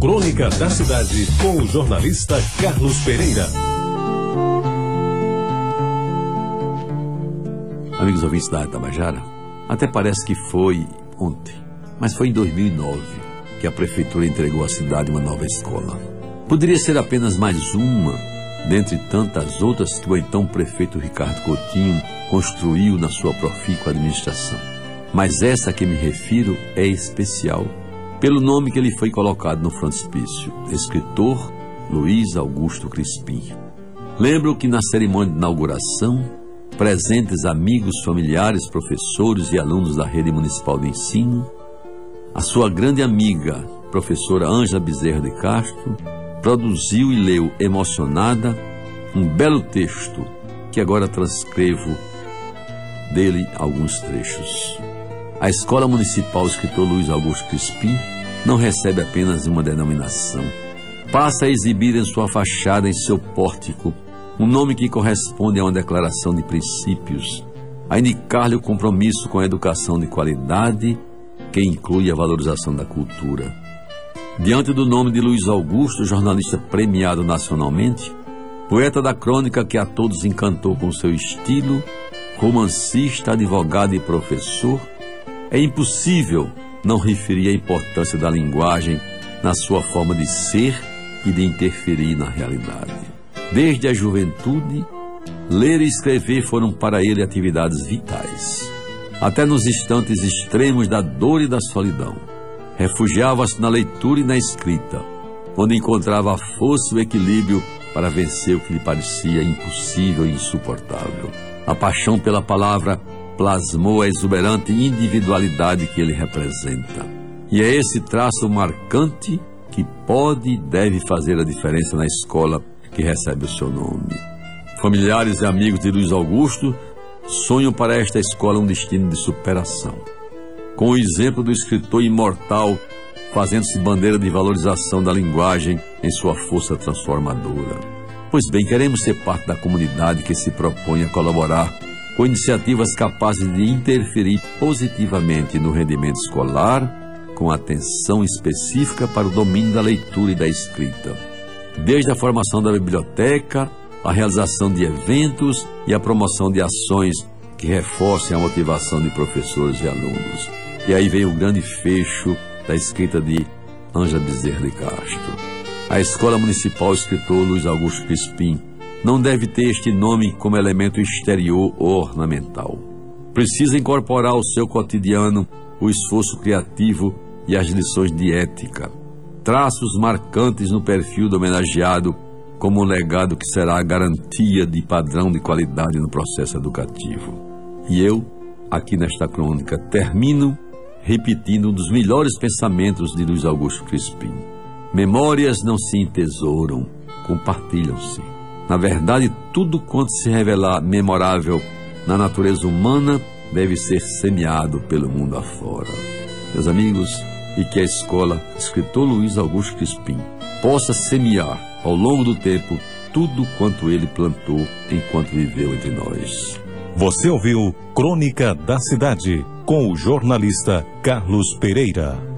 Crônica da Cidade, com o jornalista Carlos Pereira. Amigos ouvintes da Tabajara, até parece que foi ontem, mas foi em 2009 que a prefeitura entregou à cidade uma nova escola. Poderia ser apenas mais uma, dentre tantas outras que o então prefeito Ricardo Coutinho construiu na sua profícua administração. Mas essa a que me refiro é especial, pelo nome que lhe foi colocado no frontispício, escritor Luiz Augusto Crispim. Lembro que na cerimônia de inauguração, presentes amigos, familiares, professores e alunos da rede municipal de ensino, a sua grande amiga, professora Ângela Bezerra de Castro, produziu e leu emocionada um belo texto que agora transcrevo dele alguns trechos. A Escola Municipal Escritor Luiz Augusto Crispim não recebe apenas uma denominação. Passa a exibir em sua fachada, em seu pórtico, um nome que corresponde a uma declaração de princípios, a indicar-lhe o compromisso com a educação de qualidade, que inclui a valorização da cultura. Diante do nome de Luiz Augusto, jornalista premiado nacionalmente, poeta da crônica que a todos encantou com seu estilo, romancista, advogado e professor, é impossível não referir a importância da linguagem na sua forma de ser e de interferir na realidade. Desde a juventude, ler e escrever foram para ele atividades vitais. Até nos instantes extremos da dor e da solidão, refugiava-se na leitura e na escrita, onde encontrava a força e o equilíbrio para vencer o que lhe parecia impossível e insuportável. A paixão pela palavra plasmou a exuberante individualidade que ele representa. E é esse traço marcante que pode e deve fazer a diferença na escola que recebe o seu nome. Familiares e amigos de Luiz Augusto sonham para esta escola um destino de superação. Com o exemplo do escritor imortal, fazendo-se bandeira de valorização da linguagem em sua força transformadora. Pois bem, queremos ser parte da comunidade que se propõe a colaborar com iniciativas capazes de interferir positivamente no rendimento escolar, com atenção específica para o domínio da leitura e da escrita. Desde a formação da biblioteca, a realização de eventos e a promoção de ações que reforcem a motivação de professores e alunos. E aí vem o grande fecho da escrita de Ângela Bezerra de Castro. A Escola Municipal Escritor Luiz Augusto Crispim não deve ter este nome como elemento exterior ou ornamental. Precisa incorporar ao seu cotidiano o esforço criativo e as lições de ética, traços marcantes no perfil do homenageado como um legado que será a garantia de padrão de qualidade no processo educativo. E eu, aqui nesta crônica, termino repetindo um dos melhores pensamentos de Luiz Augusto Crispim. Memórias não se entesouram, compartilham-se. Na verdade, tudo quanto se revelar memorável na natureza humana deve ser semeado pelo mundo afora. Meus amigos, e que a escola Escritor Luiz Augusto Crispim possa semear ao longo do tempo tudo quanto ele plantou enquanto viveu entre nós. Você ouviu Crônica da Cidade com o jornalista Carlos Pereira.